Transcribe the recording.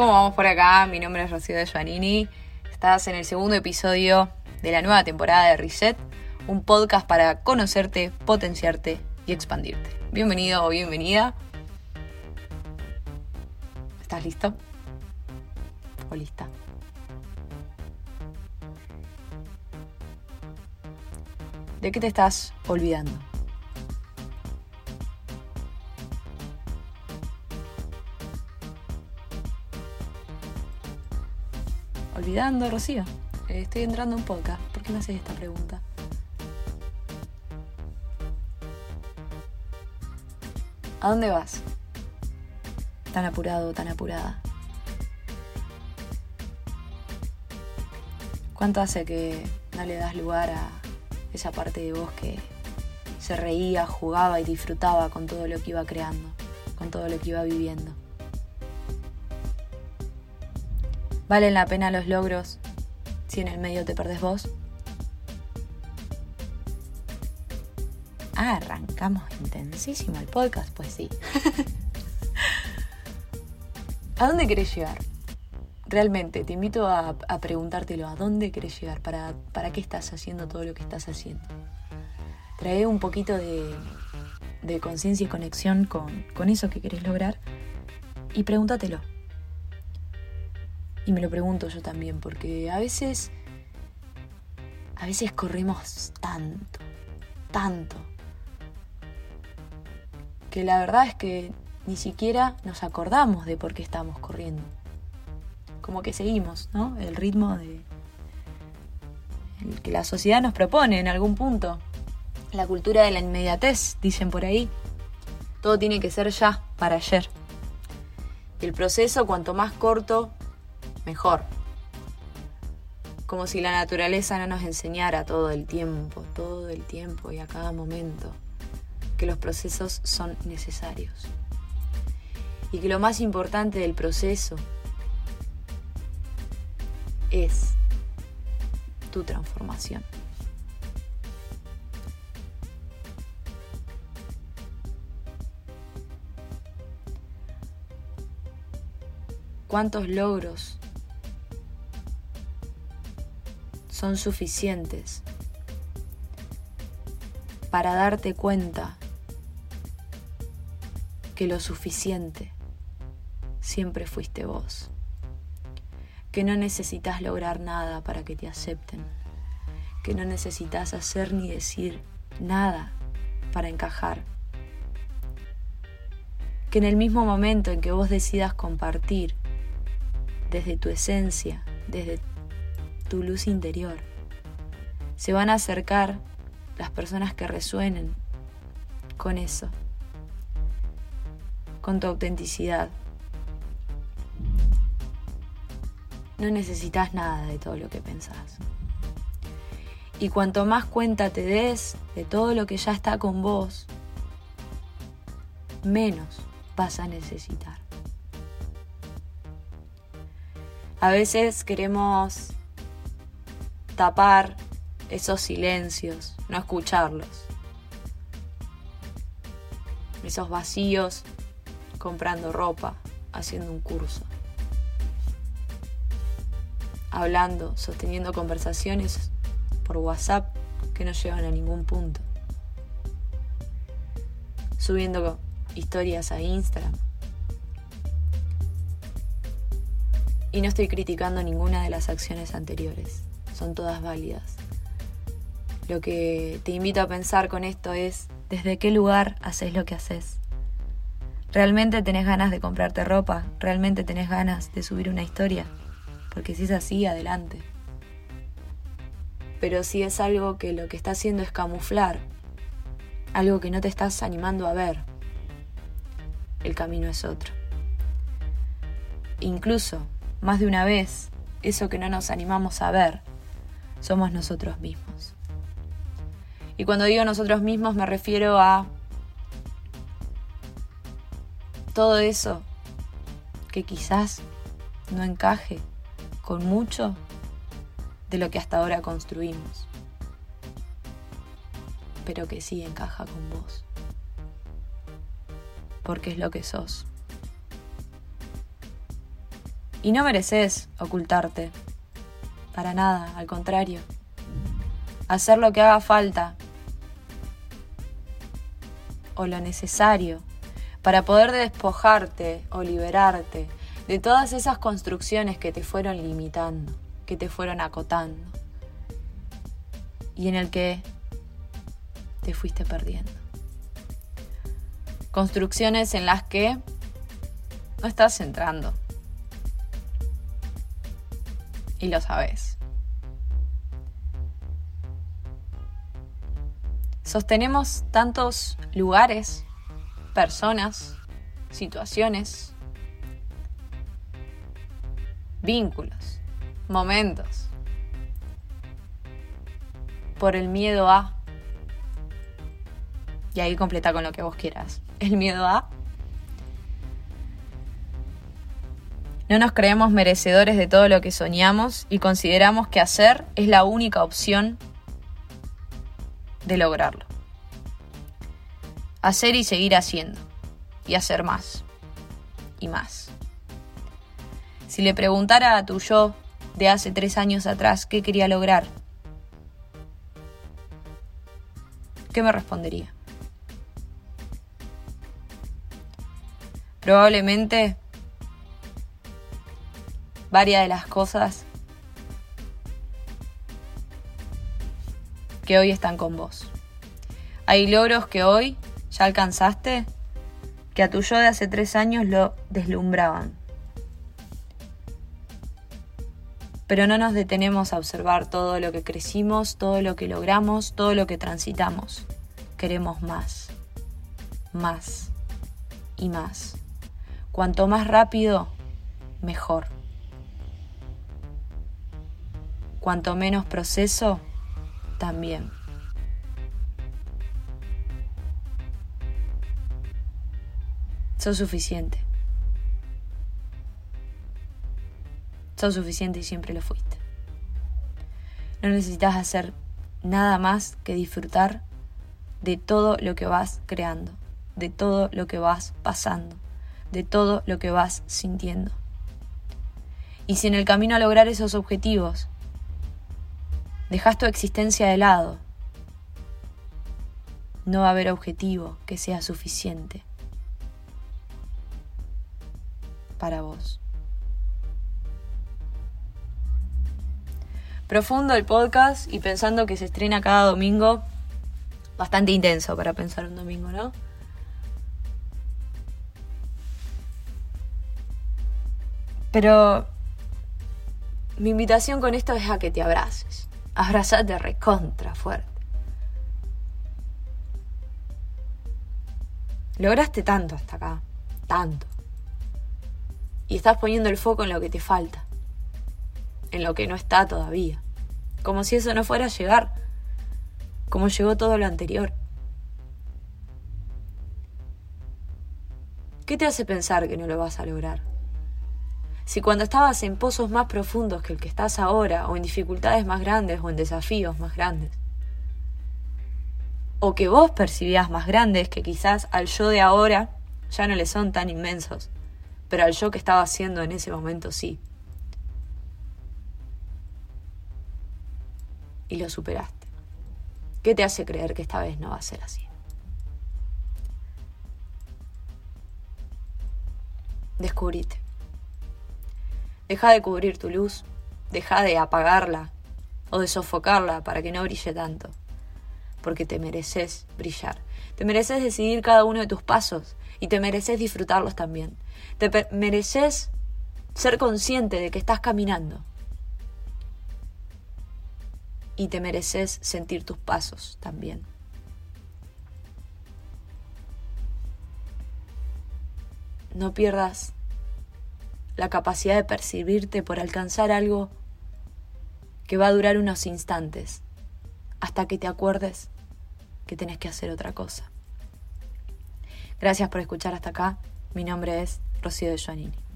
¿Cómo vamos por acá? Mi nombre es Rocío de Giannini. Estás en el segundo episodio de la nueva temporada de Reset, un podcast para conocerte, potenciarte y expandirte. Bienvenido o bienvenida. ¿Estás listo? ¿O lista? ¿De qué te estás olvidando? Olvidando, Rocío. Estoy entrando en podcast. ¿Por qué me haces esta pregunta? ¿A dónde vas? Tan apurado, tan apurada. ¿Cuánto hace que no le das lugar a esa parte de vos que se reía, jugaba y disfrutaba con todo lo que iba creando, con todo lo que iba viviendo? ¿Valen la pena los logros si en el medio te perdés vos? Ah, arrancamos intensísimo el podcast, pues sí. ¿A dónde querés llegar? Realmente, te invito a, preguntártelo, ¿a dónde querés llegar? ¿Para, ¿Para qué estás haciendo todo lo que estás haciendo? Trae un poquito de, conciencia y conexión con, con eso que querés lograr y pregúntatelo. Y me lo pregunto yo también, porque a veces, a veces corremos tanto, tanto, que la verdad es que ni siquiera nos acordamos de por qué estamos corriendo. Como que seguimos, ¿no? El ritmo de el que la sociedad nos propone en algún punto. La cultura de la inmediatez, dicen por ahí. Todo tiene que ser ya, para ayer. Y el proceso, cuanto más corto, mejor. Como si la naturaleza no nos enseñara todo el tiempo, todo el tiempo y a cada momento que los procesos son necesarios. Y que lo más importante del proceso es tu transformación. ¿Cuántos logros son suficientes para darte cuenta que lo suficiente siempre fuiste vos, que no necesitas lograr nada para que te acepten, que no necesitas hacer ni decir nada para encajar, que en el mismo momento en que vos decidas compartir desde tu esencia, desde tu luz interior. Se van a acercar las personas que resuenen con eso, con tu autenticidad. No necesitas nada de todo lo que pensás. Y cuanto más cuenta te des de todo lo que ya está con vos, menos vas a necesitar. A veces queremos tapar esos silencios, no escucharlos. Esos vacíos comprando ropa, haciendo un curso. Hablando, sosteniendo conversaciones por WhatsApp que no llevan a ningún punto. Subiendo historias a Instagram. Y no estoy criticando ninguna de las acciones anteriores son todas válidas. Lo que te invito a pensar con esto es desde qué lugar haces lo que haces. ¿Realmente tenés ganas de comprarte ropa? ¿Realmente tenés ganas de subir una historia? Porque si es así, adelante. Pero si es algo que lo que está haciendo es camuflar, algo que no te estás animando a ver, el camino es otro. Incluso, más de una vez, eso que no nos animamos a ver somos nosotros mismos. Y cuando digo nosotros mismos me refiero a todo eso que quizás no encaje con mucho de lo que hasta ahora construimos, pero que sí encaja con vos, porque es lo que sos. Y no mereces ocultarte. Para nada, al contrario. Hacer lo que haga falta o lo necesario para poder despojarte o liberarte de todas esas construcciones que te fueron limitando, que te fueron acotando y en el que te fuiste perdiendo. Construcciones en las que no estás entrando. Y lo sabes. Sostenemos tantos lugares, personas, situaciones, vínculos, momentos, por el miedo a, y ahí completa con lo que vos quieras, el miedo a, no nos creemos merecedores de todo lo que soñamos y consideramos que hacer es la única opción de lograrlo. Hacer y seguir haciendo. Y hacer más. Y más. Si le preguntara a tu yo de hace tres años atrás qué quería lograr, ¿qué me respondería? Probablemente varias de las cosas que hoy están con vos. Hay logros que hoy ya alcanzaste que a tu yo de hace tres años lo deslumbraban. Pero no nos detenemos a observar todo lo que crecimos, todo lo que logramos, todo lo que transitamos. Queremos más, más y más. Cuanto más rápido, mejor. Cuanto menos proceso, también. Sos suficiente. Sos suficiente y siempre lo fuiste. No necesitas hacer nada más que disfrutar de todo lo que vas creando, de todo lo que vas pasando, de todo lo que vas sintiendo. Y si en el camino a lograr esos objetivos Dejas tu existencia de lado. No va a haber objetivo que sea suficiente para vos. Profundo el podcast y pensando que se estrena cada domingo, bastante intenso para pensar un domingo, ¿no? Pero mi invitación con esto es a que te abraces abrazate recontra fuerte. Lograste tanto hasta acá, tanto. Y estás poniendo el foco en lo que te falta, en lo que no está todavía. Como si eso no fuera a llegar, como llegó todo lo anterior. ¿Qué te hace pensar que no lo vas a lograr? Si cuando estabas en pozos más profundos que el que estás ahora, o en dificultades más grandes, o en desafíos más grandes, o que vos percibías más grandes que quizás al yo de ahora ya no le son tan inmensos, pero al yo que estaba haciendo en ese momento sí. Y lo superaste. ¿Qué te hace creer que esta vez no va a ser así? Descubrite. Deja de cubrir tu luz, deja de apagarla. O de sofocarla para que no brille tanto, porque te mereces brillar, te mereces decidir cada uno de tus pasos. Y te mereces disfrutarlos también, te mereces ser consciente de que estás caminando. Y te mereces sentir tus pasos también. No pierdas la capacidad de percibirte por alcanzar algo que va a durar unos instantes, hasta que te acuerdes que tenés que hacer otra cosa. Gracias por escuchar hasta acá. Mi nombre es Rocío de Joanini.